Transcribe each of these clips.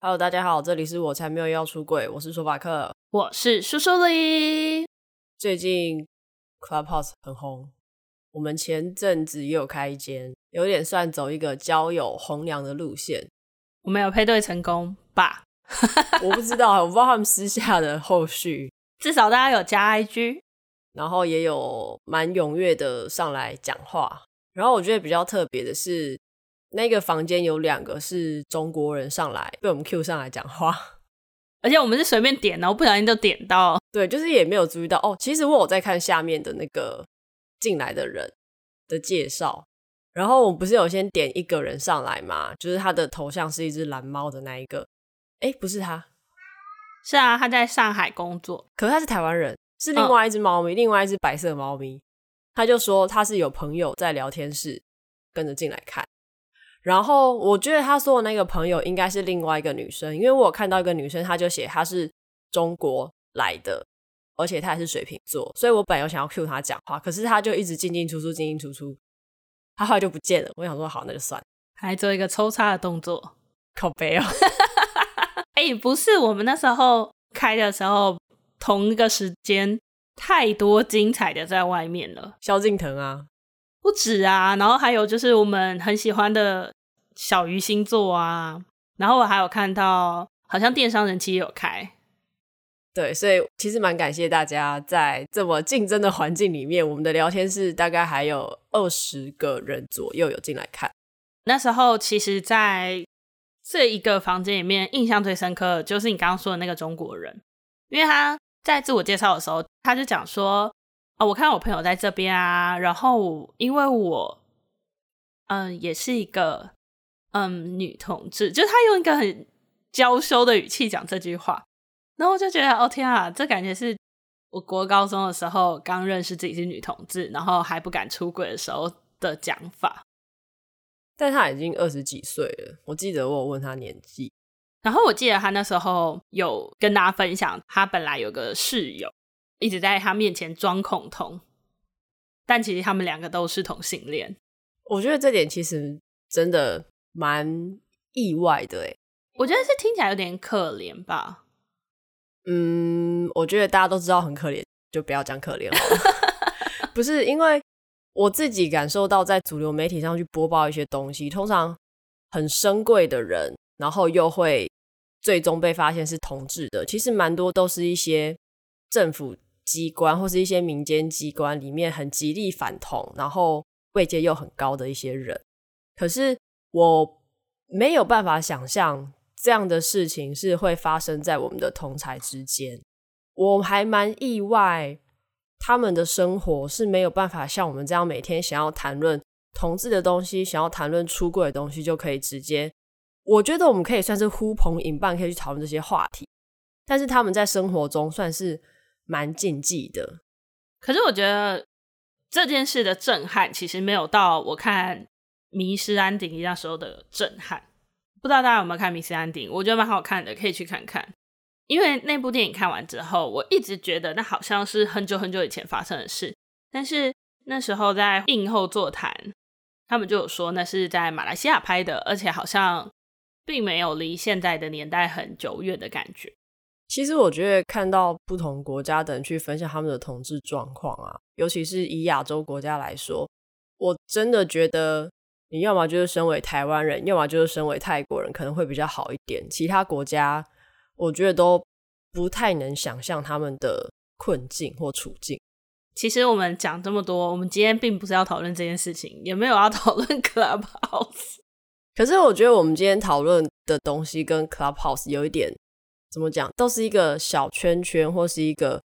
Hello，大家好，这里是我才没有要出轨，我是说法克，我是苏苏里。最近 Clubhouse 很红，我们前阵子也有开一间，有点算走一个交友红娘的路线。我们有配对成功吧？我不知道，我不知道他们私下的后续。至少大家有加 IG，然后也有蛮踊跃的上来讲话。然后我觉得比较特别的是。那个房间有两个是中国人上来被我们 Q 上来讲话，而且我们是随便点，的，我不小心就点到，对，就是也没有注意到哦。其实我有在看下面的那个进来的人的介绍，然后我们不是有先点一个人上来吗？就是他的头像是一只蓝猫的那一个，哎，不是他，是啊，他在上海工作，可是他是台湾人，是另外一只猫咪，嗯、另外一只白色猫咪，他就说他是有朋友在聊天室跟着进来看。然后我觉得他说的那个朋友应该是另外一个女生，因为我有看到一个女生，她就写她是中国来的，而且她也是水瓶座，所以我本来有想要 cue 她讲话，可是她就一直进进出出，进进出出，她后来就不见了。我想说好，那就算了，还做一个抽插的动作，靠北哦。哎，不是，我们那时候开的时候，同一个时间，太多精彩的在外面了。萧敬腾啊。不止啊，然后还有就是我们很喜欢的小鱼星座啊，然后我还有看到好像电商人气也有开，对，所以其实蛮感谢大家在这么竞争的环境里面，我们的聊天室大概还有二十个人左右有进来看。那时候其实在这一个房间里面，印象最深刻的就是你刚刚说的那个中国人，因为他在自我介绍的时候，他就讲说。啊、哦，我看到我朋友在这边啊，然后因为我，嗯，也是一个嗯女同志，就是他用一个很娇羞的语气讲这句话，然后我就觉得，哦天啊，这感觉是我国高中的时候刚认识自己是女同志，然后还不敢出轨的时候的讲法。但他已经二十几岁了，我记得我有问他年纪，然后我记得他那时候有跟大家分享，他本来有个室友。一直在他面前装恐同，但其实他们两个都是同性恋。我觉得这点其实真的蛮意外的，诶，我觉得是听起来有点可怜吧。嗯，我觉得大家都知道很可怜，就不要讲可怜了。不是，因为我自己感受到，在主流媒体上去播报一些东西，通常很深贵的人，然后又会最终被发现是同志的，其实蛮多都是一些政府。机关或是一些民间机关里面很极力反同，然后位阶又很高的一些人，可是我没有办法想象这样的事情是会发生在我们的同才之间。我还蛮意外，他们的生活是没有办法像我们这样每天想要谈论同志的东西，想要谈论出柜的东西就可以直接。我觉得我们可以算是呼朋引伴，可以去讨论这些话题，但是他们在生活中算是。蛮禁忌的，可是我觉得这件事的震撼其实没有到我看《迷失安迪》那时候的震撼。不知道大家有没有看《迷失安迪》？我觉得蛮好看的，可以去看看。因为那部电影看完之后，我一直觉得那好像是很久很久以前发生的事，但是那时候在映后座谈，他们就有说那是在马来西亚拍的，而且好像并没有离现在的年代很久远的感觉。其实我觉得看到不同国家的人去分享他们的同志状况啊，尤其是以亚洲国家来说，我真的觉得你要么就是身为台湾人，要么就是身为泰国人，可能会比较好一点。其他国家我觉得都不太能想象他们的困境或处境。其实我们讲这么多，我们今天并不是要讨论这件事情，也没有要讨论 Clubhouse。可是我觉得我们今天讨论的东西跟 Clubhouse 有一点。怎么讲，都是一个小圈圈或是一个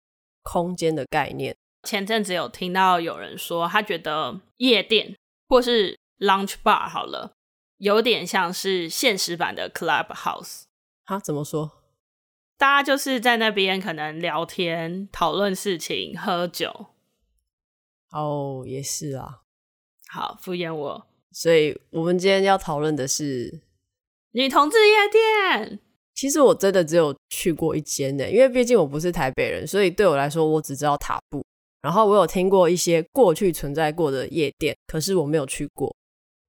空间的概念。前阵子有听到有人说，他觉得夜店或是 lounge bar 好了，有点像是现实版的 clubhouse。哈，怎么说？大家就是在那边可能聊天、讨论事情、喝酒。哦，也是啊。好，敷衍我。所以我们今天要讨论的是女同志夜店。其实我真的只有去过一间呢，因为毕竟我不是台北人，所以对我来说，我只知道塔布。然后我有听过一些过去存在过的夜店，可是我没有去过。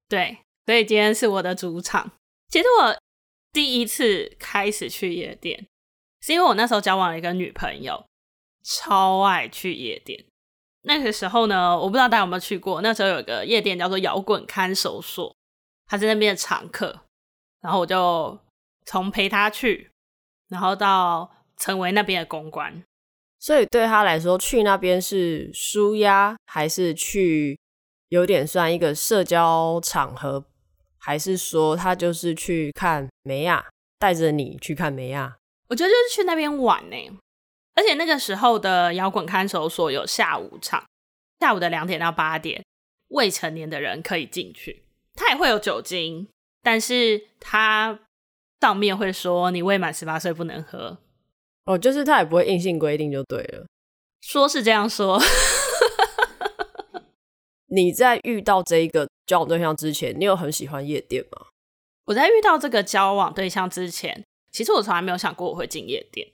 对，所以今天是我的主场。其实我第一次开始去夜店，是因为我那时候交往了一个女朋友，超爱去夜店。那个时候呢，我不知道大家有没有去过，那时候有一个夜店叫做摇滚看守所，他是那边的常客，然后我就从陪他去，然后到成为那边的公关。所以对他来说，去那边是舒压，还是去有点算一个社交场合，还是说他就是去看梅亚，带着你去看梅亚？我觉得就是去那边玩呢。而且那个时候的摇滚看守所有下午场，下午的两点到八点，未成年的人可以进去。他也会有酒精，但是他上面会说你未满十八岁不能喝。哦，就是他也不会硬性规定就对了，说是这样说。你在遇到这一个交往对象之前，你有很喜欢夜店吗？我在遇到这个交往对象之前，其实我从来没有想过我会进夜店，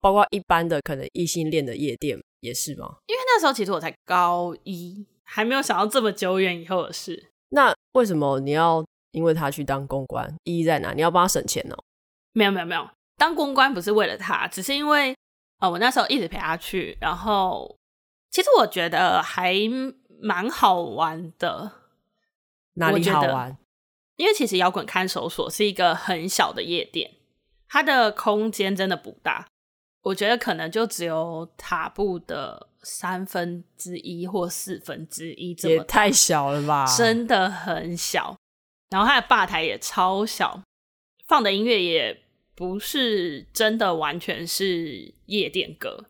包括一般的可能异性恋的夜店也是吗？因为那时候其实我才高一，还没有想到这么久远以后的事。那为什么你要因为他去当公关？意义在哪？你要帮他省钱哦？没有没有没有。当公关不是为了他，只是因为呃，我那时候一直陪他去，然后其实我觉得还蛮好玩的。哪里好玩？因为其实摇滚看守所是一个很小的夜店，它的空间真的不大，我觉得可能就只有塔布的三分之一或四分之一这么，也太小了吧？真的很小。然后它的吧台也超小，放的音乐也。不是真的完全是夜店歌，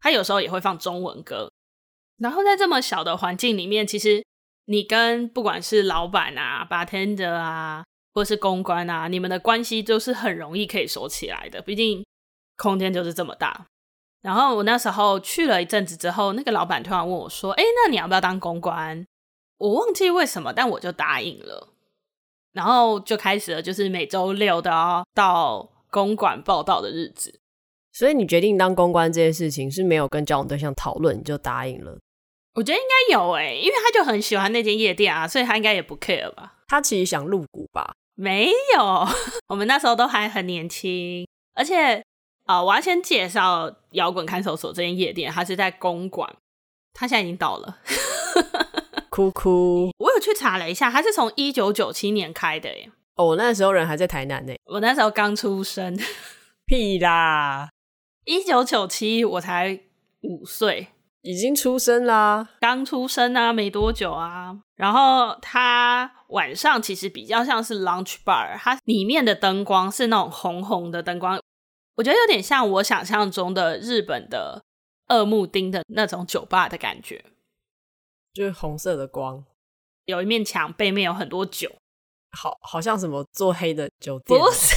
他有时候也会放中文歌。然后在这么小的环境里面，其实你跟不管是老板啊、bartender 啊，或是公关啊，你们的关系都是很容易可以熟起来的。毕竟空间就是这么大。然后我那时候去了一阵子之后，那个老板突然问我说：“哎，那你要不要当公关？”我忘记为什么，但我就答应了。然后就开始了，就是每周六都要到。公馆报道的日子，所以你决定当公关这件事情是没有跟交往对象讨论，你就答应了？我觉得应该有诶、欸，因为他就很喜欢那间夜店啊，所以他应该也不 care 吧？他其实想入股吧？没有，我们那时候都还很年轻，而且啊、呃，我要先介绍摇滚看守所这间夜店，它是在公馆，它现在已经倒了，哭哭。我有去查了一下，它是从一九九七年开的耶。哦，我那时候人还在台南呢。我那时候刚出生，屁啦！一九九七，我才五岁，已经出生啦，刚出生啊，没多久啊。然后它晚上其实比较像是 lounge bar，它里面的灯光是那种红红的灯光，我觉得有点像我想象中的日本的二木町的那种酒吧的感觉，就是红色的光，有一面墙，背面有很多酒。好，好像什么做黑的酒店？不是，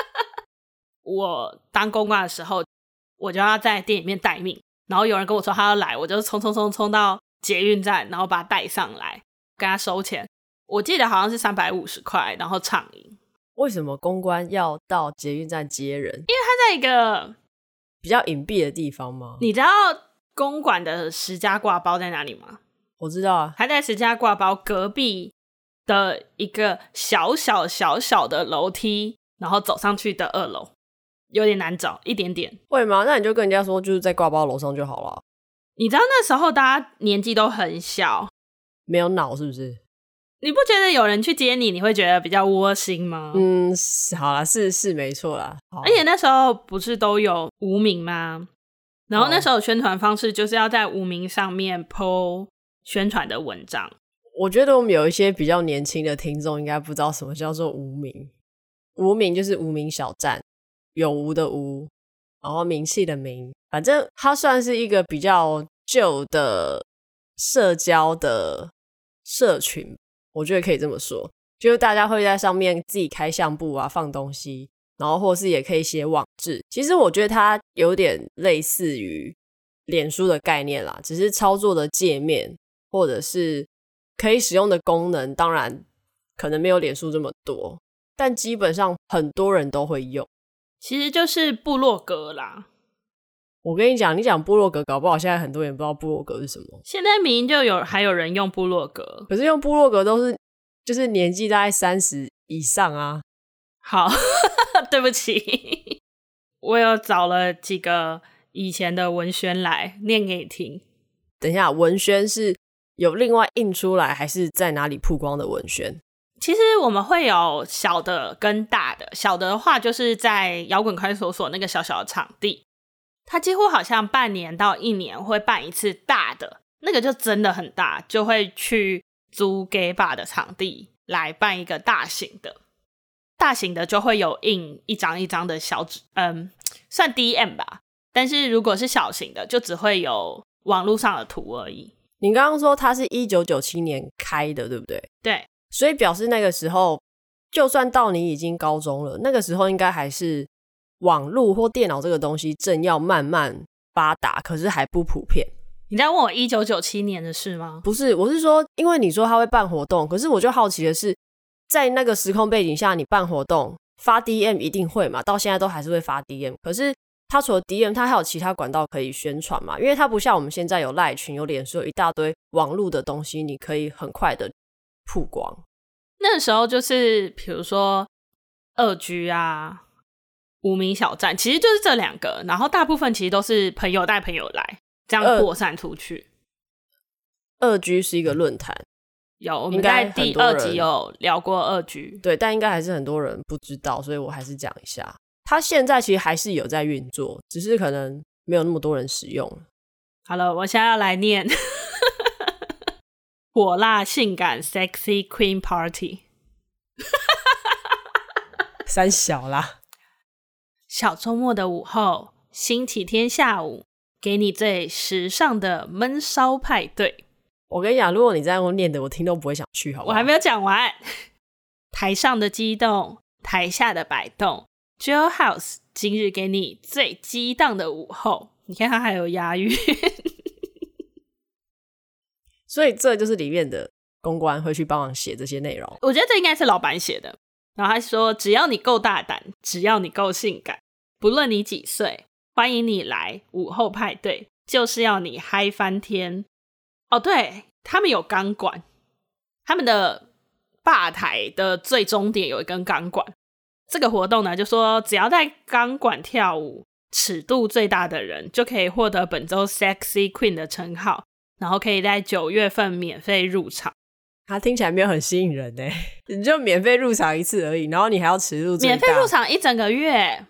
我当公关的时候，我就要在店里面待命。然后有人跟我说他要来，我就冲冲冲冲到捷运站，然后把他带上来，跟他收钱。我记得好像是三百五十块，然后畅饮。为什么公关要到捷运站接人？因为他在一个比较隐蔽的地方吗？你知道公馆的十家挂包在哪里吗？我知道啊，还在十家挂包隔壁。的一个小小小小的楼梯，然后走上去的二楼，有点难找，一点点。会吗？那你就跟人家说，就是在挂包楼上就好了。你知道那时候大家年纪都很小，没有脑是不是？你不觉得有人去接你，你会觉得比较窝心吗？嗯，好啦，是是没错啦。而且那时候不是都有无名吗？然后那时候宣传方式就是要在无名上面 po 宣传的文章。我觉得我们有一些比较年轻的听众应该不知道什么叫做无名。无名就是无名小站，有无的无，然后名气的名，反正它算是一个比较旧的社交的社群，我觉得可以这么说，就是大家会在上面自己开相簿啊，放东西，然后或是也可以写网志。其实我觉得它有点类似于脸书的概念啦，只是操作的界面或者是。可以使用的功能当然可能没有脸书这么多，但基本上很多人都会用。其实就是部落格啦。我跟你讲，你讲部落格，搞不好现在很多人不知道部落格是什么。现在明明就有还有人用部落格，可是用部落格都是就是年纪大概三十以上啊。好，对不起，我有找了几个以前的文宣来念给你听。等一下，文宣是有另外印出来，还是在哪里曝光的文宣？其实我们会有小的跟大的，小的的话就是在摇滚快搜索那个小小的场地，它几乎好像半年到一年会办一次大的，那个就真的很大，就会去租 gay bar 的场地来办一个大型的。大型的就会有印一张一张的小纸，嗯，算 DM 吧。但是如果是小型的，就只会有网络上的图而已。你刚刚说它是一九九七年开的，对不对？对，所以表示那个时候，就算到你已经高中了，那个时候应该还是网络或电脑这个东西正要慢慢发达，可是还不普遍。你在问我一九九七年的事吗？不是，我是说，因为你说他会办活动，可是我就好奇的是。在那个时空背景下，你办活动发 DM 一定会嘛？到现在都还是会发 DM。可是它除了 DM，它还有其他管道可以宣传嘛？因为它不像我们现在有赖群、有脸书，有一大堆网络的东西，你可以很快的曝光。那时候就是比如说二 G 啊、无名小站，其实就是这两个。然后大部分其实都是朋友带朋友来，这样扩散出去。二 G 是一个论坛。有，我们在第二集有聊过二局对，但应该还是很多人不知道，所以我还是讲一下。它现在其实还是有在运作，只是可能没有那么多人使用。好了，我现在要来念 火辣性感 sexy queen party，三小啦，小周末的午后，星期天下午，给你最时尚的闷骚派对。我跟你讲，如果你这样念的，我听都不会想去，好不好？我还没有讲完。台上的激动，台下的摆动，Jill House 今日给你最激荡的午后。你看，他还有押韵，所以这就是里面的公关会去帮忙写这些内容。我觉得这应该是老板写的。然后他说：“只要你够大胆，只要你够性感，不论你几岁，欢迎你来午后派对，就是要你嗨翻天。”哦，对，他们有钢管，他们的吧台的最终点有一根钢管。这个活动呢，就说只要在钢管跳舞，尺度最大的人就可以获得本周 Sexy Queen 的称号，然后可以在九月份免费入场。它听起来没有很吸引人呢，你就免费入场一次而已，然后你还要尺度，免费入场一整个月。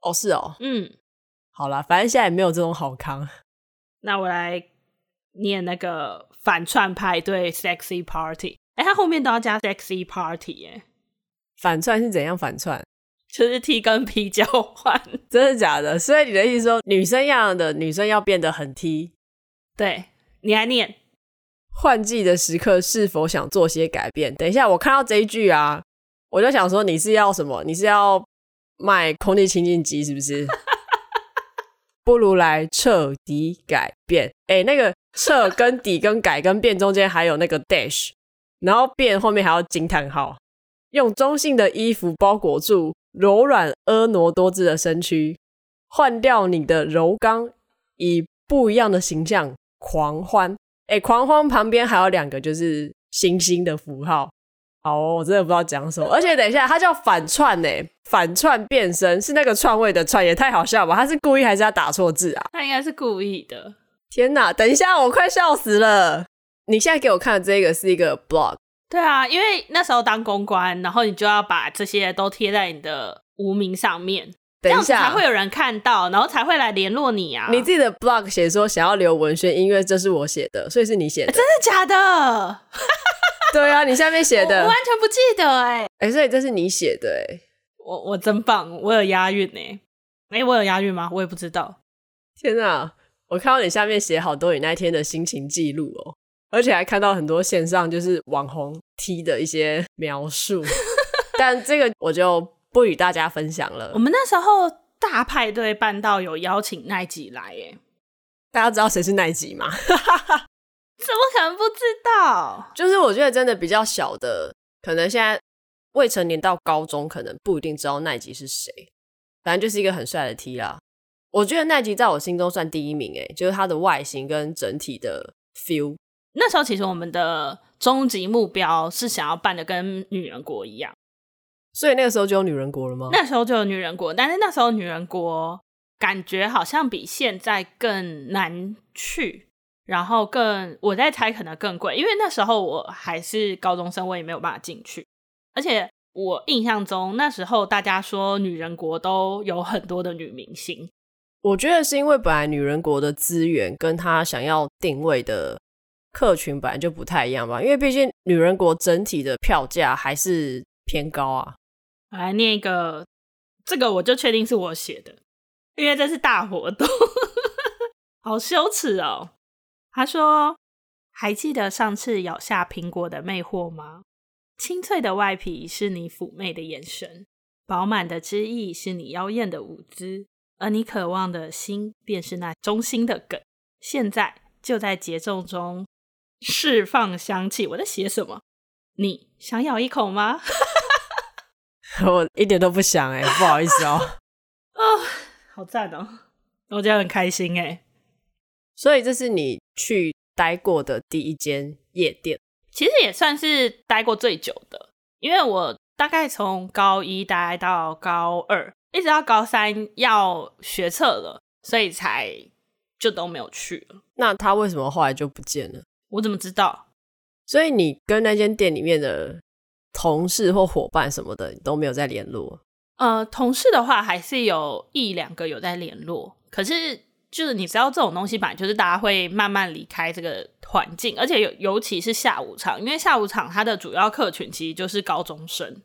哦，是哦，嗯，好啦，反正现在也没有这种好康。那我来。念那个反串派对 sexy party，哎、欸，他后面都要加 sexy party 哎，反串是怎样反串？就是 T 跟 P 交换，真的假的？所以你的意思说，女生样的女生要变得很 T？对，你来念。换季的时刻是否想做些改变？等一下，我看到这一句啊，我就想说，你是要什么？你是要卖空气清净机是不是？不如来彻底改变。哎、欸，那个。彻跟底跟改跟变中间还有那个 dash，然后变后面还要惊叹号。用中性的衣服包裹住柔软婀娜多姿的身躯，换掉你的柔刚，以不一样的形象狂欢。哎、狂欢旁边还有两个就是星星的符号。好、哦，我真的不知道讲什么。而且等一下，它叫反串呢，反串变身是那个串位的串，也太好笑吧？他是故意还是要打错字啊？他应该是故意的。天哪！等一下，我快笑死了。你现在给我看的这个是一个 blog。对啊，因为那时候当公关，然后你就要把这些都贴在你的无名上面，等一下才会有人看到，然后才会来联络你啊。你自己的 blog 写说想要留文宣音乐，这是我写的，所以是你写的。真的假的？对啊，你下面写的，我完全不记得哎、欸。哎，所以这是你写的哎。我我真棒，我有押韵哎。哎，我有押韵吗？我也不知道。天哪！我看到你下面写好多你那天的心情记录哦，而且还看到很多线上就是网红 T 的一些描述，但这个我就不与大家分享了。我们那时候大派对办到有邀请奈吉来耶，大家知道谁是奈吉吗？怎么可能不知道？就是我觉得真的比较小的，可能现在未成年到高中，可能不一定知道奈吉是谁，反正就是一个很帅的 T 啦。我觉得奈吉在我心中算第一名，诶，就是它的外形跟整体的 feel。那时候其实我们的终极目标是想要办的跟女人国一样，所以那个时候就有女人国了吗？那时候就有女人国，但是那时候女人国感觉好像比现在更难去，然后更我在猜可能更贵，因为那时候我还是高中生，我也没有办法进去。而且我印象中那时候大家说女人国都有很多的女明星，我觉得是因为本来女人国的资源跟她想要定位的客群本来就不太一样吧，因为毕竟女人国整体的票价还是偏高啊。来念一个，这个我就确定是我写的，因为这是大活动，好羞耻哦。他说：“还记得上次咬下苹果的魅惑吗？清脆的外皮是你妩媚的眼神，饱满的汁液是你妖艳的舞姿，而你渴望的心便是那中心的梗。现在就在节奏中释放香气。我在写什么？你想咬一口吗？” 我一点都不想哎、欸，不好意思哦。啊，好赞哦！我觉得很开心哎。所以这是你去待过的第一间夜店，其实也算是待过最久的，因为我大概从高一待到高二，一直到高三要学测了，所以才就都没有去了。那他为什么后来就不见了？我怎么知道？所以你跟那间店里面的。同事或伙伴什么的都没有再联络。呃，同事的话还是有一两个有在联络，可是就是你知道这种东西吧，就是大家会慢慢离开这个环境，而且尤尤其是下午场，因为下午场它的主要客群其实就是高中生。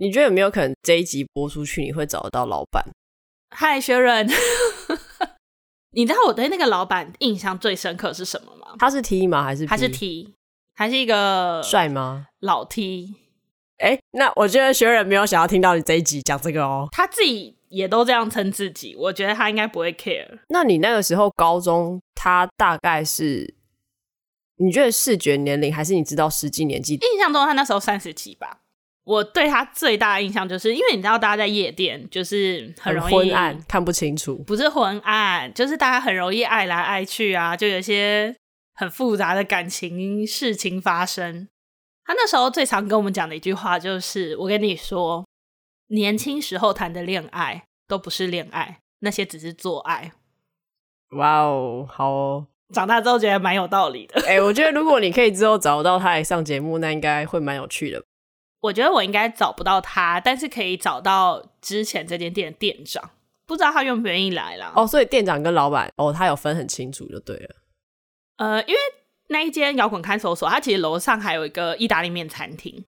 你觉得有没有可能这一集播出去，你会找得到老板？嗨，学人，你知道我对那个老板印象最深刻是什么吗？他是 T 吗？还是?他是 T？还是一个帅吗？老 T？哎、欸，那我觉得学人没有想要听到你这一集讲这个哦。他自己也都这样称自己，我觉得他应该不会 care。那你那个时候高中，他大概是你觉得视觉年龄，还是你知道实际年纪？印象中他那时候三十几吧。我对他最大的印象就是，因为你知道大家在夜店就是很容易很昏暗，看不清楚。不是昏暗，就是大家很容易爱来爱去啊，就有一些很复杂的感情事情发生。他那时候最常跟我们讲的一句话就是：“我跟你说，年轻时候谈的恋爱都不是恋爱，那些只是做爱。”哇哦，好哦！长大之后觉得蛮有道理的。哎、欸，我觉得如果你可以之后找到他来上节目，那应该会蛮有趣的。我觉得我应该找不到他，但是可以找到之前这间店的店长，不知道他愿不愿意来啦。哦，所以店长跟老板哦，他有分很清楚就对了。呃，因为。那一间摇滚看守所，他其实楼上还有一个意大利面餐厅，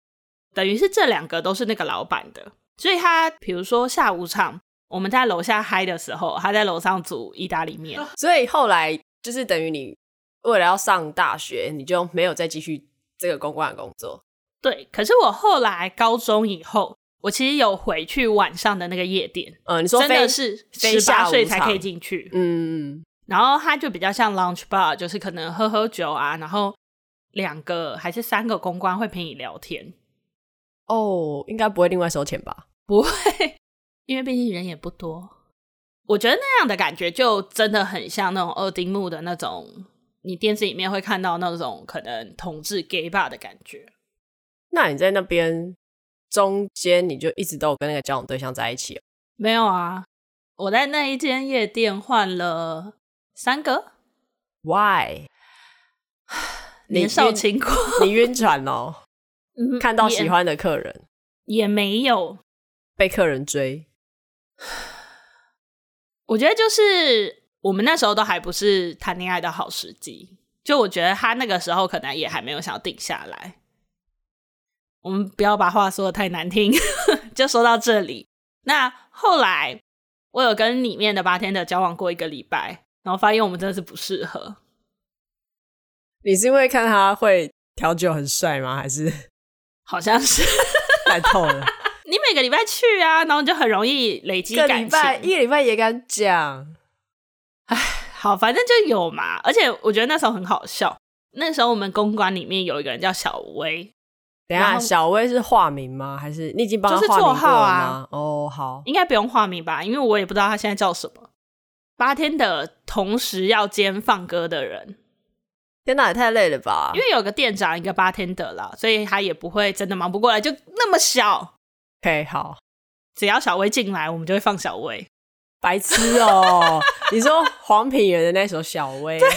等于是这两个都是那个老板的，所以他比如说下午场我们在楼下嗨的时候，他在楼上煮意大利面。所以后来就是等于你为了要上大学，你就没有再继续这个公关的工作。对，可是我后来高中以后，我其实有回去晚上的那个夜店。嗯，你说真的是十八岁才可以进去？嗯。然后它就比较像 lunch bar，就是可能喝喝酒啊，然后两个还是三个公关会陪你聊天。哦，应该不会另外收钱吧？不会，因为毕竟人也不多。我觉得那样的感觉就真的很像那种二丁目的那种，你电视里面会看到那种可能同志 gay bar 的感觉。那你在那边中间，你就一直都有跟那个交往对象在一起？没有啊，我在那一间夜店换了。三个？Why？年少轻狂，你晕船哦？看到喜欢的客人也，也没有被客人追。我觉得就是我们那时候都还不是谈恋爱的好时机，就我觉得他那个时候可能也还没有想要定下来。我们不要把话说的太难听，就说到这里。那后来我有跟里面的 bartender 交往过一个礼拜。然后发现我们真的是不适合。你是因为看他会调酒很帅吗？还是 好像是 太透了？你每个礼拜去啊，然后你就很容易累积感情。一个礼拜，一个礼拜也敢讲？哎，好，反正就有嘛。而且我觉得那时候很好笑。那时候我们公关里面有一个人叫小薇。等下，小薇是化名吗？还是你已经帮？就是绰号啊。哦，好，应该不用化名吧？因为我也不知道他现在叫什么。八天的同时要兼放歌的人，天哪，也太累了吧！因为有个店长，一个八天的啦，所以他也不会真的忙不过来，就那么小，OK，好，只要小薇进来，我们就会放小薇。白痴哦！你说黄品源的那首《小薇》，对，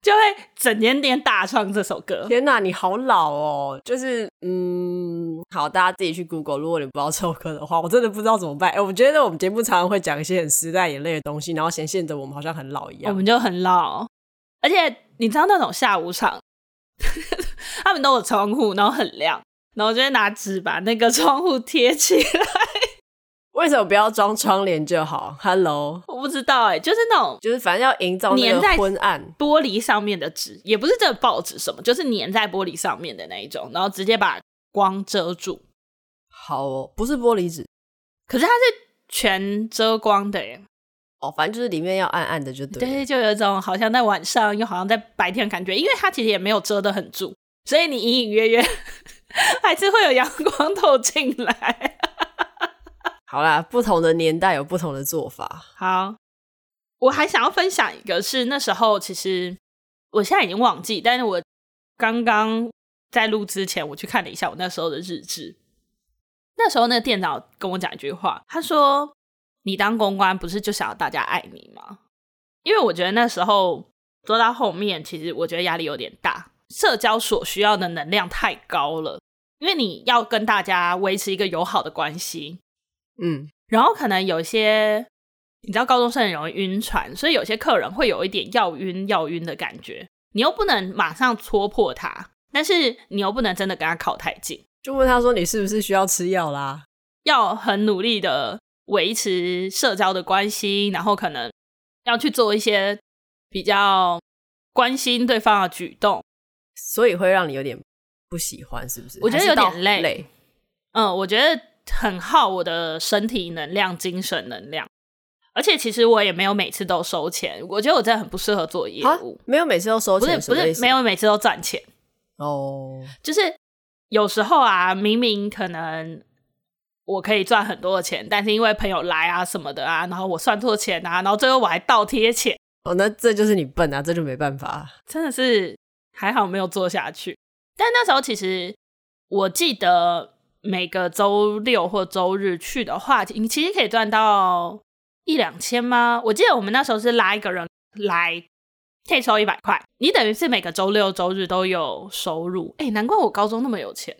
就会整天天大唱这首歌。天哪，你好老哦！就是，嗯，好，大家自己去 Google。如果你不知道这首歌的话，我真的不知道怎么办。哎，我觉得我们节目常常会讲一些很时代眼泪的东西，然后显现的我们好像很老一样。我们就很老，而且你知道那种下午场，他们都有窗户，然后很亮，然后就会拿纸把那个窗户贴起来。为什么不要装窗帘就好？Hello，我不知道哎、欸，就是那种，就是反正要营造那个昏暗玻璃上面的纸，也不是这个报纸什么，就是粘在玻璃上面的那一种，然后直接把光遮住。好哦，不是玻璃纸，可是它是全遮光的耶。哦，反正就是里面要暗暗的就对。对，就有一种好像在晚上，又好像在白天的感觉，因为它其实也没有遮得很住，所以你隐隐约约 还是会有阳光透进来。好啦，不同的年代有不同的做法。好，我还想要分享一个，是那时候其实我现在已经忘记，但是我刚刚在录之前，我去看了一下我那时候的日志。那时候那个店长跟我讲一句话，他说：“你当公关不是就想要大家爱你吗？”因为我觉得那时候做到后面，其实我觉得压力有点大，社交所需要的能量太高了，因为你要跟大家维持一个友好的关系。嗯，然后可能有些，你知道高中生很容易晕船，所以有些客人会有一点要晕要晕的感觉。你又不能马上戳破他，但是你又不能真的跟他靠太近，就问他说，你是不是需要吃药啦？要很努力的维持社交的关系，然后可能要去做一些比较关心对方的举动，所以会让你有点不喜欢，是不是？我觉得有点累。累。嗯，我觉得。很耗我的身体能量、精神能量，而且其实我也没有每次都收钱。我觉得我真的很不适合做业务，没有每次都收钱，不是不是没有每次都赚钱哦。就是有时候啊，明明可能我可以赚很多的钱，但是因为朋友来啊什么的啊，然后我算错钱啊，然后最后我还倒贴钱。哦，那这就是你笨啊，这就没办法。真的是还好没有做下去。但那时候其实我记得。每个周六或周日去的话，你其实可以赚到一两千吗？我记得我们那时候是拉一个人来，可以收一百块。你等于是每个周六周日都有收入。哎，难怪我高中那么有钱。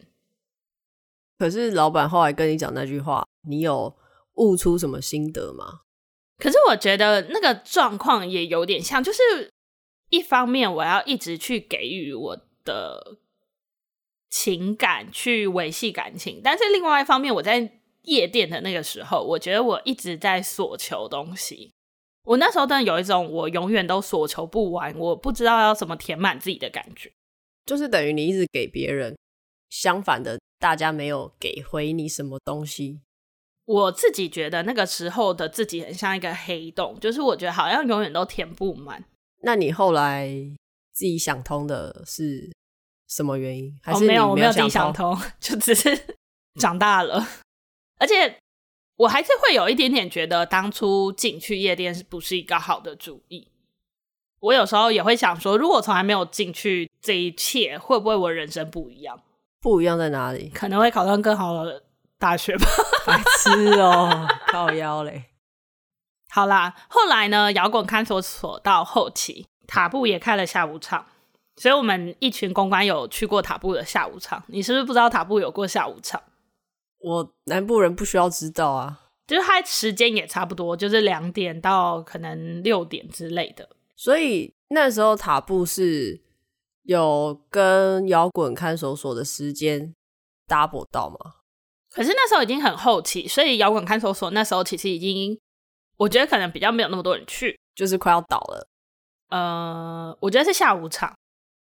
可是老板后来跟你讲那句话，你有悟出什么心得吗？可是我觉得那个状况也有点像，就是一方面我要一直去给予我的。情感去维系感情，但是另外一方面，我在夜店的那个时候，我觉得我一直在索求东西。我那时候真的有一种我永远都索求不完，我不知道要怎么填满自己的感觉，就是等于你一直给别人，相反的，大家没有给回你什么东西。我自己觉得那个时候的自己很像一个黑洞，就是我觉得好像永远都填不满。那你后来自己想通的是？什么原因？哦，没有，我没有自己想通，就只是长大了。而且我还是会有一点点觉得，当初进去夜店是不是一个好的主意？我有时候也会想说，如果从来没有进去这一切，会不会我人生不一样？不一样在哪里？可能会考上更好的大学吧。白痴哦，靠腰嘞。好啦，后来呢，摇滚看守所到后期，塔布也开了下午场。所以我们一群公关有去过塔布的下午场，你是不是不知道塔布有过下午场？我南部人不需要知道啊，就是它时间也差不多，就是两点到可能六点之类的。所以那时候塔布是有跟摇滚看守所的时间 double 到吗？可是那时候已经很后期，所以摇滚看守所那时候其实已经，我觉得可能比较没有那么多人去，就是快要倒了。呃，我觉得是下午场。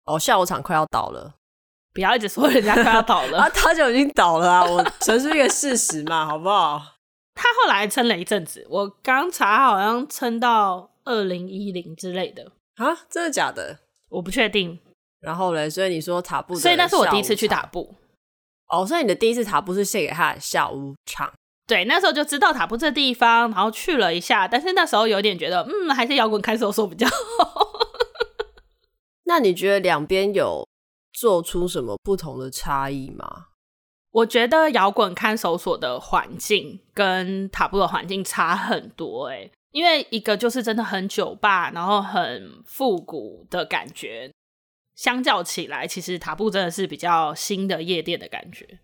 哦，下午场快要倒了，不要一直说人家快要倒了 啊，他就已经倒了啊！我陈述一个事实嘛，好不好？他后来撑了一阵子，我刚查好像撑到二零一零之类的啊，真的假的？我不确定。然后嘞，所以你说塔布，所以那是我第一次去塔布。哦，所以你的第一次塔布是献给他的下午场。对，那时候就知道塔布这地方，然后去了一下，但是那时候有点觉得，嗯，还是摇滚看守所比较好。那你觉得两边有做出什么不同的差异吗？我觉得摇滚看守所的环境跟塔布的环境差很多诶，因为一个就是真的很酒吧，然后很复古的感觉，相较起来，其实塔布真的是比较新的夜店的感觉。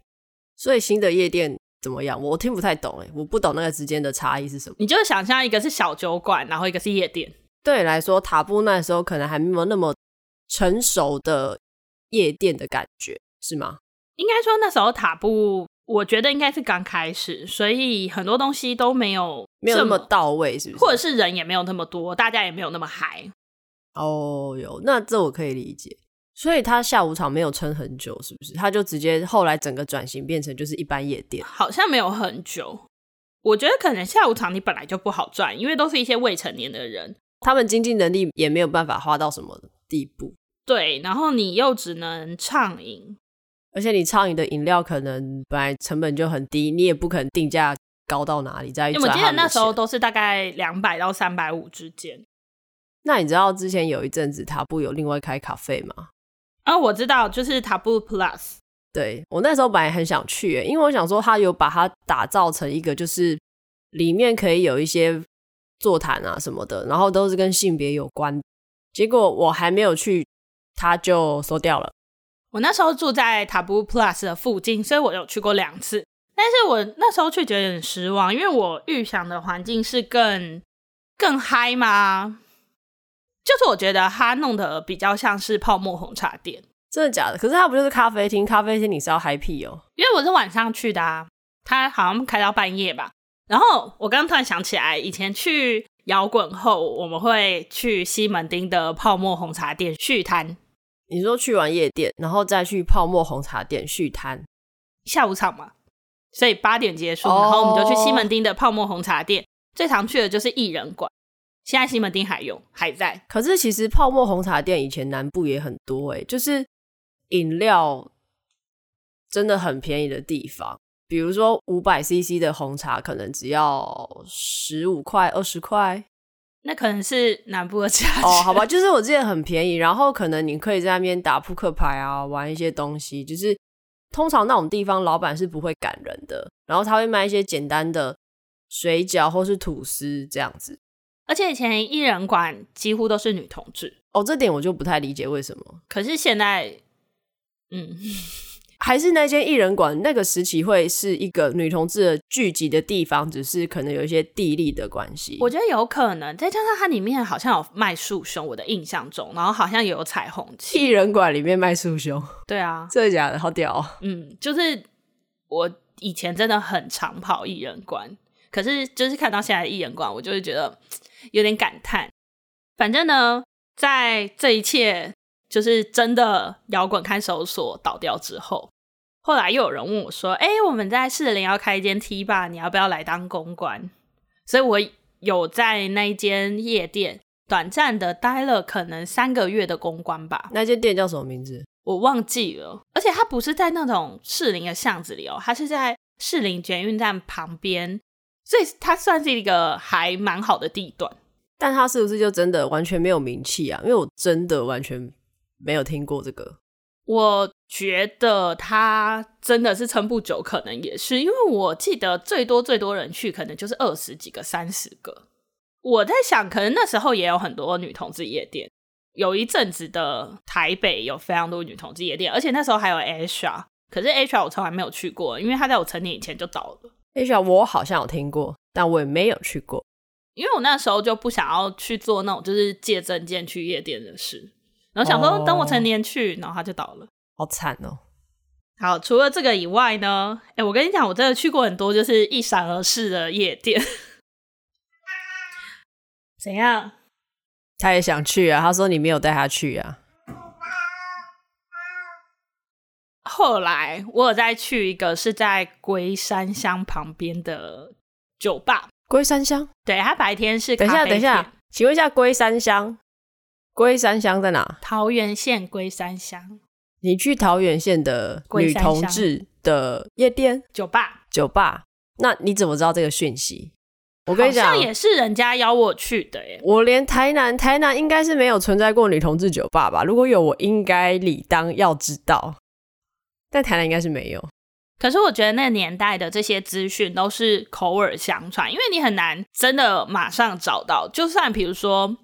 所以新的夜店怎么样？我听不太懂诶，我不懂那个之间的差异是什么。你就想象一个是小酒馆，然后一个是夜店。对你来说，塔布那时候可能还没有那么成熟的夜店的感觉，是吗？应该说那时候塔布，我觉得应该是刚开始，所以很多东西都没有没有那么到位，是不是？或者是人也没有那么多，大家也没有那么嗨。哦哟，那这我可以理解。所以他下午场没有撑很久，是不是？他就直接后来整个转型变成就是一般夜店，好像没有很久。我觉得可能下午场你本来就不好赚，因为都是一些未成年的人。他们经济能力也没有办法花到什么地步，对。然后你又只能畅饮，而且你畅饮的饮料可能本来成本就很低，你也不可能定价高到哪里。在我记得那时候都是大概两百到三百五之间。那你知道之前有一阵子塔布有另外开咖啡吗？啊，我知道，就是塔布 Plus。对，我那时候本来很想去，因为我想说他有把它打造成一个，就是里面可以有一些。座谈啊什么的，然后都是跟性别有关。结果我还没有去，他就收掉了。我那时候住在 Taboo Plus 的附近，所以我有去过两次。但是我那时候却觉得有点失望，因为我预想的环境是更更嗨吗。就是我觉得他弄得比较像是泡沫红茶店，真的假的？可是他不就是咖啡厅？咖啡厅你是要嗨屁哦？因为我是晚上去的啊，他好像开到半夜吧。然后我刚刚突然想起来，以前去摇滚后，我们会去西门町的泡沫红茶店续摊。你说去完夜店，然后再去泡沫红茶店续摊，下午场嘛，所以八点结束，然后我们就去西门町的泡沫红茶店。Oh. 最常去的就是艺人馆，现在西门町还有还在。可是其实泡沫红茶店以前南部也很多诶，就是饮料真的很便宜的地方。比如说五百 CC 的红茶可能只要十五块、二十块，那可能是南部的价钱哦。好吧，就是我记得很便宜，然后可能你可以在那边打扑克牌啊，玩一些东西。就是通常那种地方老板是不会赶人的，然后他会卖一些简单的水饺或是吐司这样子。而且以前艺人馆几乎都是女同志哦，这点我就不太理解为什么。可是现在，嗯。还是那间艺人馆，那个时期会是一个女同志的聚集的地方，只是可能有一些地利的关系。我觉得有可能，再加上它里面好像有卖束胸，我的印象中，然后好像也有彩虹旗。艺人馆里面卖束胸，对啊，真的假的？好屌哦！嗯，就是我以前真的很常跑艺人馆，可是就是看到现在的艺人馆，我就会觉得有点感叹。反正呢，在这一切。就是真的摇滚看守所倒掉之后，后来又有人问我说：“哎、欸，我们在士林要开一间 T 吧，你要不要来当公关？”所以，我有在那一间夜店短暂的待了可能三个月的公关吧。那间店叫什么名字？我忘记了。而且它不是在那种士林的巷子里哦，它是在士林捷运站旁边，所以它算是一个还蛮好的地段。但它是不是就真的完全没有名气啊？因为我真的完全。没有听过这个，我觉得他真的是撑不久，可能也是因为我记得最多最多人去，可能就是二十几个、三十个。我在想，可能那时候也有很多女同志夜店，有一阵子的台北有非常多女同志夜店，而且那时候还有 Asia，可是 Asia 我从来没有去过，因为他在我成年以前就倒了。Asia 我好像有听过，但我也没有去过，因为我那时候就不想要去做那种就是借证件去夜店的事。然后想说，等我成年去，然后他就倒了，好惨哦。好，除了这个以外呢，哎，我跟你讲，我真的去过很多，就是一闪而逝的夜店。怎样？他也想去啊，他说你没有带他去啊。后来我有再去一个，是在龟山乡旁边的酒吧。龟山乡？对，他白天是。等一下，等一下，请问一下，龟山乡？龟山乡在哪？桃园县龟山乡。你去桃园县的女同志的夜店、酒吧、酒吧，那你怎么知道这个讯息？我跟你讲，好像也是人家邀我去的耶。我连台南，台南应该是没有存在过女同志酒吧吧？如果有，我应该理当要知道。但台南应该是没有。可是我觉得那个年代的这些资讯都是口耳相传，因为你很难真的马上找到。就算比如说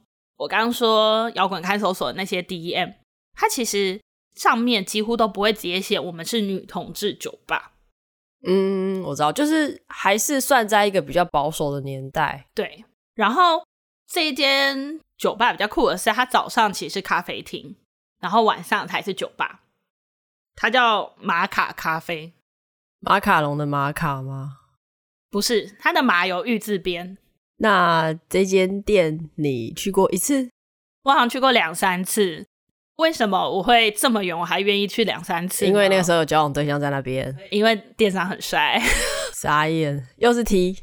我刚刚说摇滚看守所的那些 DM，它其实上面几乎都不会直接写我们是女同志酒吧。嗯，我知道，就是还是算在一个比较保守的年代。对，然后这一间酒吧比较酷的是，它早上其实是咖啡厅，然后晚上才是酒吧。它叫马卡咖啡。马卡龙的马卡吗？不是，它的马有玉字边。那这间店你去过一次？我好像去过两三次。为什么我会这么远？我还愿意去两三次？因为那个时候有交往对象在那边。因为店长很帅。傻眼，又是 T，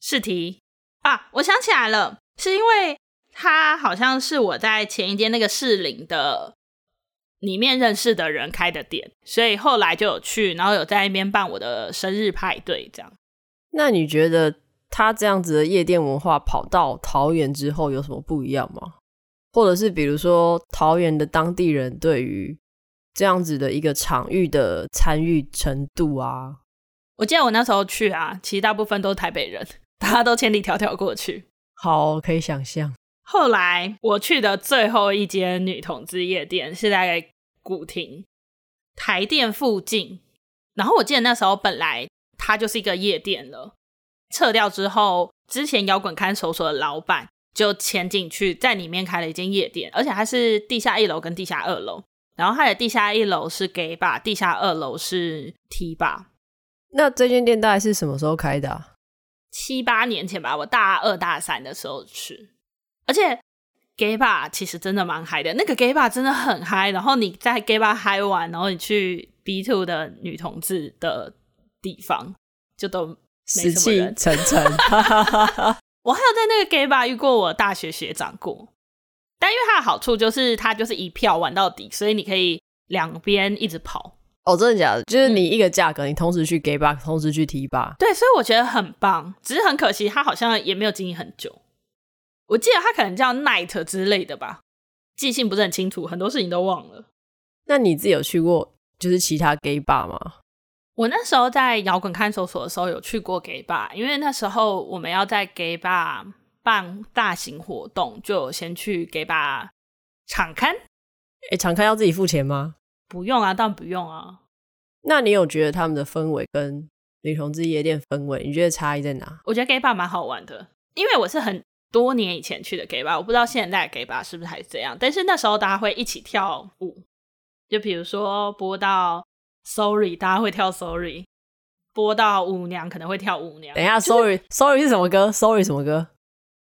是 T 啊！我想起来了，是因为他好像是我在前一间那个士林的。里面认识的人开的店，所以后来就有去，然后有在那边办我的生日派对，这样。那你觉得他这样子的夜店文化跑到桃园之后有什么不一样吗？或者是比如说桃园的当地人对于这样子的一个场域的参与程度啊？我记得我那时候去啊，其实大部分都是台北人，大家都千里迢迢过去。好，可以想象。后来我去的最后一间女同志夜店是在古亭台店附近，然后我记得那时候本来它就是一个夜店了，撤掉之后，之前摇滚看守所的老板就迁进去，在里面开了一间夜店，而且它是地下一楼跟地下二楼，然后它的地下一楼是 gay bar，地下二楼是 T bar。那这间店大概是什么时候开的啊？七八年前吧，我大二大三的时候去。而且，gay bar 其实真的蛮嗨的。那个 gay bar 真的很嗨。然后你在 gay bar 嗨完，然后你去 B two 的女同志的地方，就都。死气沉沉。我还有在那个 gay bar 遇过我大学学长过。但因为它的好处就是它就是一票玩到底，所以你可以两边一直跑。哦，真的假的？就是你一个价格，嗯、你同时去 gay bar，同时去 T bar。对，所以我觉得很棒。只是很可惜，它好像也没有经营很久。我记得他可能叫 Night 之类的吧，记性不是很清楚，很多事情都忘了。那你自己有去过就是其他 gay bar 吗？我那时候在摇滚看守所的时候有去过 gay bar，因为那时候我们要在 gay bar 办大型活动，就先去 gay bar 场刊。哎，场刊要自己付钱吗？不用啊，当然不用啊。那你有觉得他们的氛围跟女同志夜店氛围，你觉得差异在哪？我觉得 gay bar 蛮好玩的，因为我是很。多年以前去的 gay bar，我不知道现在的 gay bar 是不是还是这样。但是那时候大家会一起跳舞，就比如说播到 Sorry，大家会跳 Sorry；播到舞娘可能会跳舞娘。等一下，Sorry，Sorry、就是、Sorry 是什么歌？Sorry 什么歌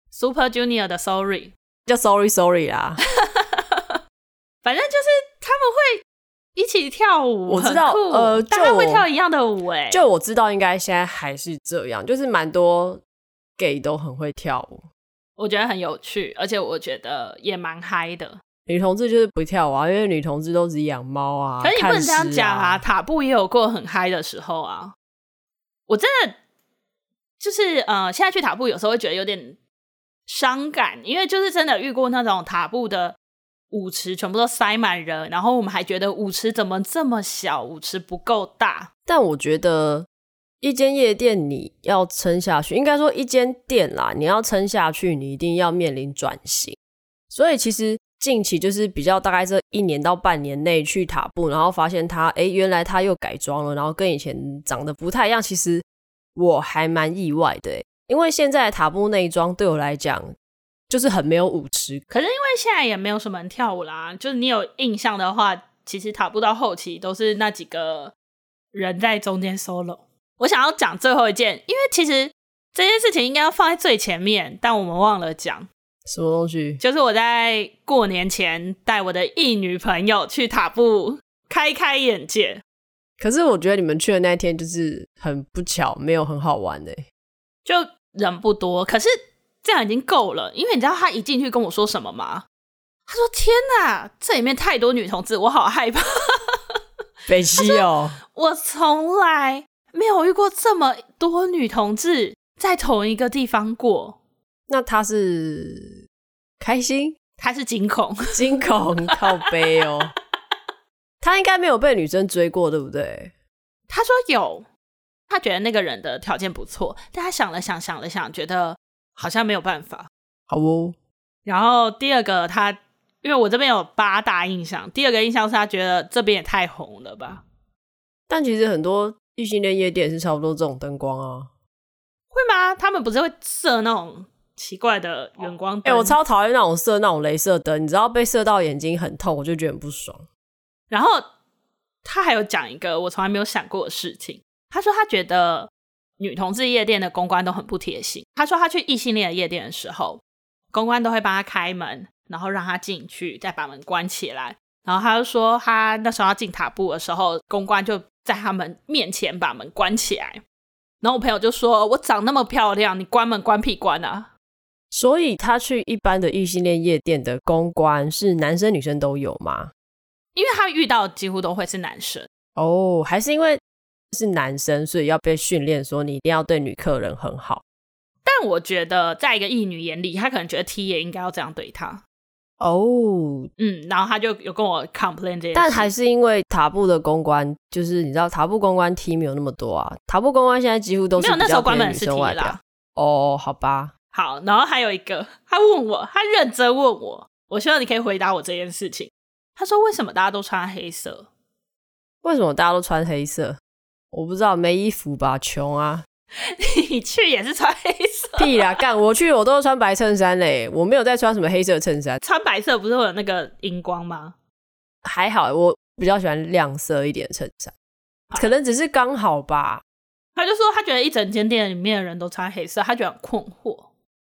？Super Junior 的 Sorry，叫 Sorry Sorry 啦。反正就是他们会一起跳舞，我知道，呃，大家会跳一样的舞、欸，哎，就我知道，应该现在还是这样，就是蛮多 gay 都很会跳舞。我觉得很有趣，而且我觉得也蛮嗨的。女同志就是不跳啊，因为女同志都只养猫啊。可是你不能这样讲啊，啊塔布也有过很嗨的时候啊。我真的就是呃，现在去塔布有时候会觉得有点伤感，因为就是真的遇过那种塔布的舞池全部都塞满人，然后我们还觉得舞池怎么这么小，舞池不够大。但我觉得。一间夜店你要撑下去，应该说一间店啦，你要撑下去，你一定要面临转型。所以其实近期就是比较大概这一年到半年内去塔布，然后发现他，哎，原来他又改装了，然后跟以前长得不太一样。其实我还蛮意外的，因为现在塔布内装对我来讲就是很没有舞池。可是因为现在也没有什么人跳舞啦，就是你有印象的话，其实塔布到后期都是那几个人在中间 solo。我想要讲最后一件，因为其实这件事情应该要放在最前面，但我们忘了讲什么东西。就是我在过年前带我的一女朋友去塔布开开眼界。可是我觉得你们去的那一天就是很不巧，没有很好玩诶，就人不多。可是这样已经够了，因为你知道他一进去跟我说什么吗？他说：“天哪，这里面太多女同志，我好害怕。”北西哦，我从来。没有遇过这么多女同志在同一个地方过，那他是开心，他是惊恐，惊恐靠背哦。他应该没有被女生追过，对不对？他说有，他觉得那个人的条件不错，但他想了想，想了想，觉得好像没有办法。好哦。然后第二个他，因为我这边有八大印象，第二个印象是他觉得这边也太红了吧。但其实很多异性恋夜店是差不多这种灯光啊。会吗？他们不是会设那种奇怪的远光灯？哎、欸，我超讨厌那种射那种镭射灯，你知道被射到眼睛很痛，我就觉得很不爽。然后他还有讲一个我从来没有想过的事情，他说他觉得女同志夜店的公关都很不贴心。他说他去异性恋的夜店的时候。公关都会帮他开门，然后让他进去，再把门关起来。然后他就说，他那时候要进塔布的时候，公关就在他们面前把门关起来。然后我朋友就说：“我长那么漂亮，你关门关屁关啊！”所以他去一般的异性恋夜店的公关是男生女生都有吗？因为他遇到几乎都会是男生哦，还是因为是男生，所以要被训练说你一定要对女客人很好。但我觉得，在一个异女眼里，他可能觉得 T 也应该要这样对他。哦，oh, 嗯，然后他就有跟我 complain 这件事。但还是因为塔布的公关，就是你知道塔布公关 T 没有那么多啊。塔布公关现在几乎都是。没有，那时候关门是 T 啦。哦，oh, 好吧。好，然后还有一个，他问我，他认真问我，我希望你可以回答我这件事情。他说：“为什么大家都穿黑色？为什么大家都穿黑色？我不知道，没衣服吧，穷啊。”你去也是穿黑色？屁啦，干！我去我都是穿白衬衫嘞，我没有在穿什么黑色衬衫。穿白色不是会有那个荧光吗？还好，我比较喜欢亮色一点的衬衫，可能只是刚好吧。他就说他觉得一整间店里面的人都穿黑色，他觉得很困惑。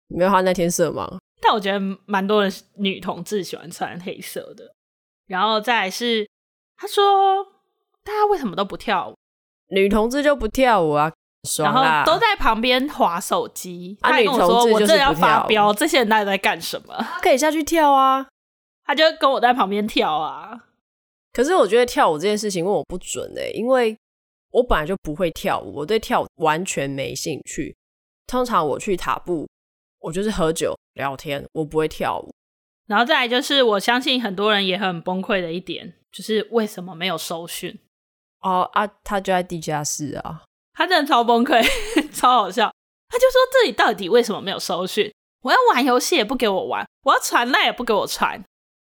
没有他那天色盲，但我觉得蛮多的女同志喜欢穿黑色的。然后再来是他说大家为什么都不跳舞？女同志就不跳舞啊？然后都在旁边划手机。他跟我说：“我这要发飙，这些人到底在干什么？可以下去跳啊！”他就跟我在旁边跳啊。可是我觉得跳舞这件事情问我不准哎，因为我本来就不会跳舞，我对跳舞完全没兴趣。通常我去塔布，我就是喝酒聊天，我不会跳舞。然后再来就是，我相信很多人也很崩溃的一点，就是为什么没有收讯？哦啊，他就在地下室啊。他真的超崩溃，超好笑。他就说：“这里到底为什么没有收讯？我要玩游戏也不给我玩，我要传赖也不给我传。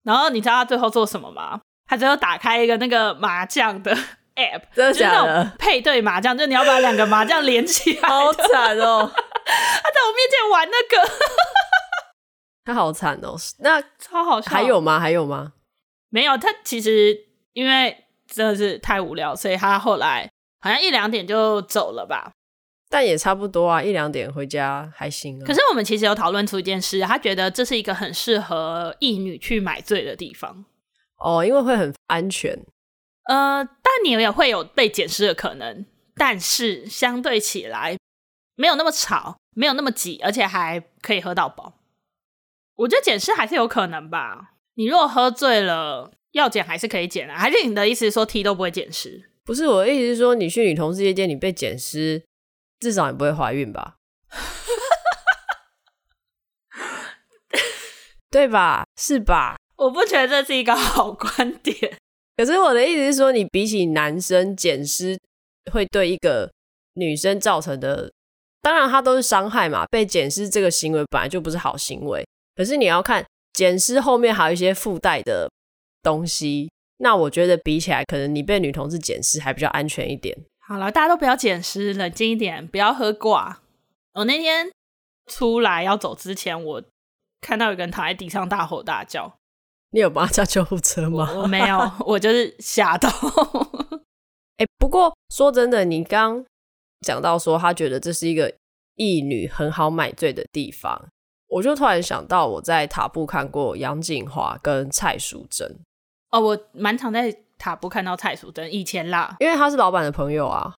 然后你知道他最后做什么吗？他最后打开一个那个麻将的 app，真的假的？就是那种配对麻将，就你要把两个麻将连起来。好惨哦！他在我面前玩那个，他好惨哦。那超好笑。还有吗？还有吗？没有。他其实因为真的是太无聊，所以他后来。好像一两点就走了吧，但也差不多啊，一两点回家还行啊。可是我们其实有讨论出一件事，他觉得这是一个很适合异女去买醉的地方哦，因为会很安全。呃，但你也会有被捡尸的可能，但是相对起来没有那么吵，没有那么挤，而且还可以喝到饱。我觉得捡尸还是有可能吧。你如果喝醉了，要捡还是可以捡啊。还是你的意思是说 T 都不会捡尸？不是我的意思是说，你去女同事夜店，你被捡尸，至少你不会怀孕吧？对吧？是吧？我不觉得这是一个好观点。可是我的意思是说，你比起男生捡尸会对一个女生造成的，当然它都是伤害嘛。被检视这个行为本来就不是好行为，可是你要看捡尸后面还有一些附带的东西。那我觉得比起来，可能你被女同志捡尸还比较安全一点。好了，大家都不要捡尸，冷静一点，不要喝挂。我那天出来要走之前，我看到有个人躺在地上大吼大叫。你有帮他叫救护车吗？我，我没有，我就是吓到。哎、欸，不过说真的，你刚讲到说他觉得这是一个异女很好买醉的地方，我就突然想到我在塔布看过杨景华跟蔡淑珍。哦，我蛮常在塔布看到蔡淑珍，以前啦，因为他是老板的朋友啊。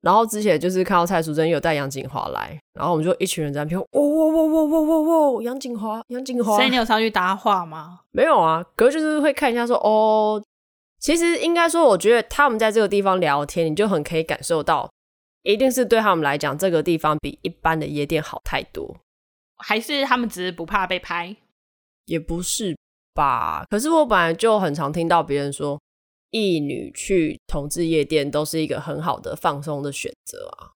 然后之前就是看到蔡淑珍有带杨景华来，然后我们就一群人在那边，哇哇哇哇哇哇哇，杨谨华，杨谨华。所以你有上去搭话吗？没有啊，可是就是会看一下说，哦，其实应该说，我觉得他们在这个地方聊天，你就很可以感受到，一定是对他们来讲，这个地方比一般的夜店好太多。还是他们只是不怕被拍？也不是。吧，可是我本来就很常听到别人说，一女去同志夜店都是一个很好的放松的选择啊。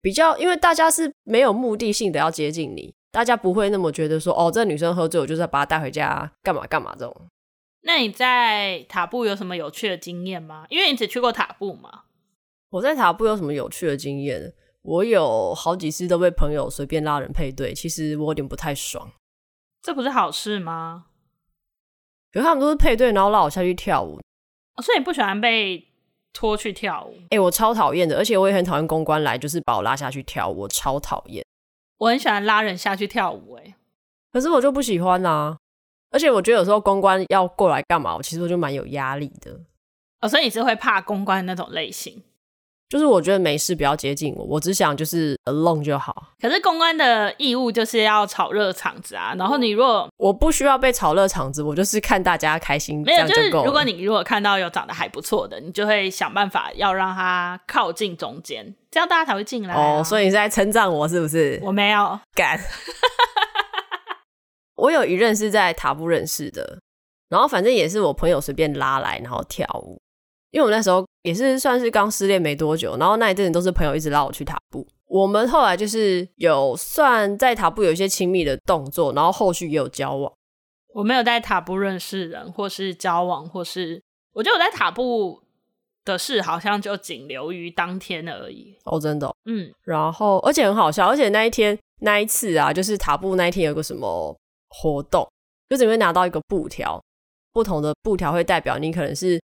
比较，因为大家是没有目的性的要接近你，大家不会那么觉得说，哦，这个女生喝醉，我就是要把她带回家干嘛干嘛这种。那你在塔布有什么有趣的经验吗？因为你只去过塔布嘛。我在塔布有什么有趣的经验？我有好几次都被朋友随便拉人配对，其实我有点不太爽。这不是好事吗？可是他们都是配对，然后拉我下去跳舞。哦，所以你不喜欢被拖去跳舞？哎、欸，我超讨厌的，而且我也很讨厌公关来就是把我拉下去跳舞，我超讨厌。我很喜欢拉人下去跳舞，哎，可是我就不喜欢啊。而且我觉得有时候公关要过来干嘛，我其实我就蛮有压力的。哦，所以你是会怕公关那种类型？就是我觉得没事，不要接近我，我只想就是 alone 就好。可是公关的义务就是要炒热场子啊。然后你如果我不需要被炒热场子，我就是看大家开心，没有，就是如果你如果看到有长得还不错的，你就会想办法要让他靠近中间，这样大家才会进来啊。哦，所以你是在称赞我是不是？我没有 敢。我有一任是在塔布认识的，然后反正也是我朋友随便拉来，然后跳舞。因为我那时候也是算是刚失恋没多久，然后那一阵子都是朋友一直拉我去塔布。我们后来就是有算在塔布有一些亲密的动作，然后后续也有交往。我没有在塔布认识人，或是交往，或是我觉得我在塔布的事好像就仅留于当天而已。哦，真的哦？嗯。然后而且很好笑，而且那一天那一次啊，就是塔布那一天有个什么活动，就是你会拿到一个布条，不同的布条会代表你可能是。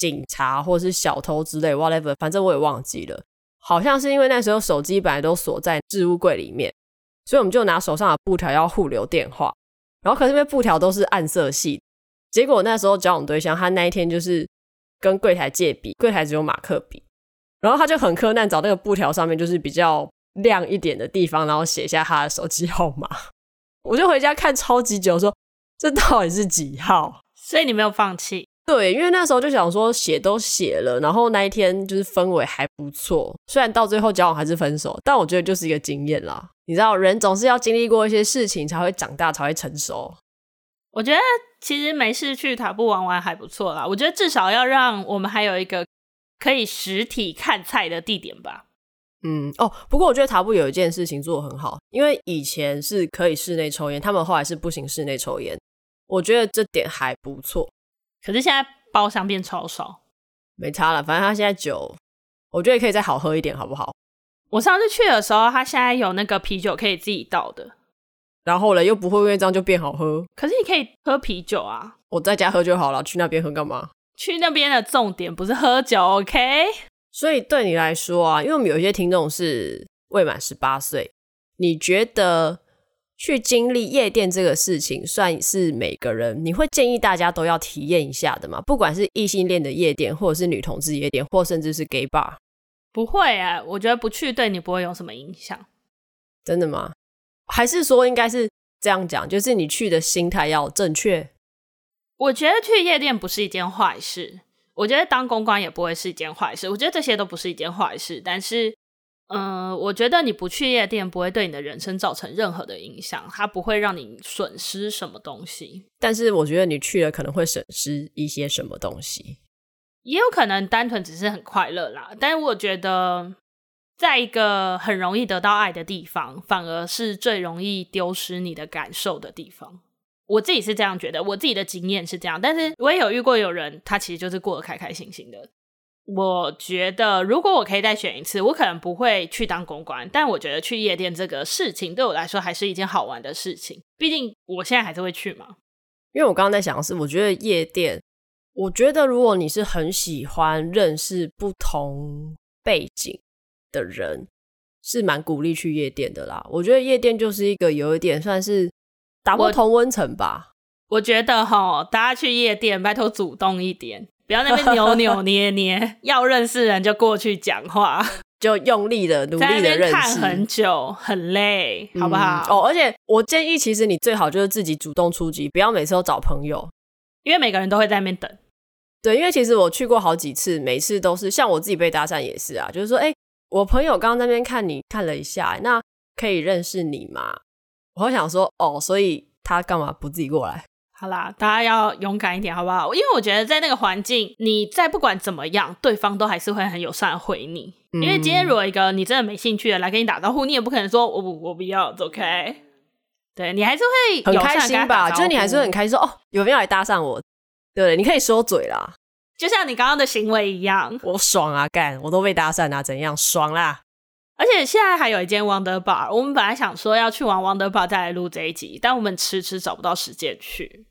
警察或是小偷之类，whatever，反正我也忘记了。好像是因为那时候手机本来都锁在置物柜里面，所以我们就拿手上的布条要互留电话。然后可是因为布条都是暗色系，结果那时候交往对象他那一天就是跟柜台借笔，柜台只有马克笔，然后他就很柯南找那个布条上面就是比较亮一点的地方，然后写下他的手机号码。我就回家看超级久，说这到底是几号？所以你没有放弃。对，因为那时候就想说写都写了，然后那一天就是氛围还不错，虽然到最后交往还是分手，但我觉得就是一个经验啦。你知道，人总是要经历过一些事情才会长大，才会成熟。我觉得其实没事去塔布玩玩还不错啦。我觉得至少要让我们还有一个可以实体看菜的地点吧。嗯，哦，不过我觉得塔布有一件事情做得很好，因为以前是可以室内抽烟，他们后来是不行室内抽烟，我觉得这点还不错。可是现在包厢变超少，没差了。反正他现在酒，我觉得可以再好喝一点，好不好？我上次去的时候，他现在有那个啤酒可以自己倒的，然后呢，又不会因为这样就变好喝。可是你可以喝啤酒啊，我在家喝就好了，去那边喝干嘛？去那边的重点不是喝酒，OK？所以对你来说啊，因为我们有一些听众是未满十八岁，你觉得？去经历夜店这个事情，算是每个人，你会建议大家都要体验一下的吗？不管是异性恋的夜店，或者是女同志夜店，或甚至是 gay bar，不会啊，我觉得不去对你不会有什么影响。真的吗？还是说应该是这样讲，就是你去的心态要正确？我觉得去夜店不是一件坏事，我觉得当公关也不会是一件坏事，我觉得这些都不是一件坏事，但是。嗯，我觉得你不去夜店不会对你的人生造成任何的影响，它不会让你损失什么东西。但是我觉得你去了可能会损失一些什么东西，也有可能单纯只是很快乐啦。但是我觉得，在一个很容易得到爱的地方，反而是最容易丢失你的感受的地方。我自己是这样觉得，我自己的经验是这样。但是我也有遇过有人，他其实就是过得开开心心的。我觉得，如果我可以再选一次，我可能不会去当公关。但我觉得去夜店这个事情对我来说还是一件好玩的事情。毕竟我现在还是会去嘛。因为我刚刚在想的是，我觉得夜店，我觉得如果你是很喜欢认识不同背景的人，是蛮鼓励去夜店的啦。我觉得夜店就是一个有一点算是打破同温层吧我。我觉得哈，大家去夜店，拜托主动一点。不要那边扭扭捏捏，要认识人就过去讲话，就用力的努力的认识。看很久很累，好不好？嗯、哦，而且我建议，其实你最好就是自己主动出击，不要每次都找朋友，因为每个人都会在那边等。对，因为其实我去过好几次，每次都是像我自己被搭讪也是啊，就是说，哎、欸，我朋友刚刚在那边看你看了一下，那可以认识你吗？我会想说，哦，所以他干嘛不自己过来？好啦，大家要勇敢一点，好不好？因为我觉得在那个环境，你再不管怎么样，对方都还是会很友善回你。嗯、因为今天如果一个你真的没兴趣的来跟你打招呼，你也不可能说我不我不要走开对，你还是会很开心吧？就是你还是会很开心说哦，有没有来搭讪我？对，你可以收嘴啦，就像你刚刚的行为一样，我爽啊，干，我都被搭讪啊，怎样爽啦？而且现在还有一间 Wonder Bar，我们本来想说要去玩 Wonder Bar 再来录这一集，但我们迟迟找不到时间去。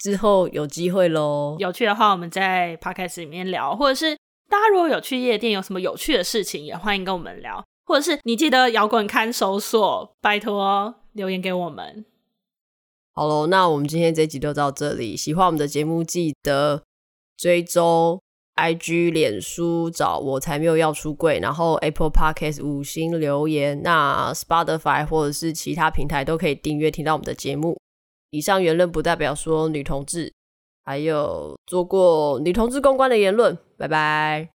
之后有机会喽，有趣的话我们在 Podcast 里面聊，或者是大家如果有去夜店有什么有趣的事情，也欢迎跟我们聊，或者是你记得摇滚看守所，拜托留言给我们。好喽，那我们今天这集就到这里，喜欢我们的节目记得追踪 IG、脸书找我才没有要出柜，然后 Apple Podcast 五星留言，那 Spotify 或者是其他平台都可以订阅听到我们的节目。以上言论不代表说女同志，还有做过女同志公关的言论。拜拜，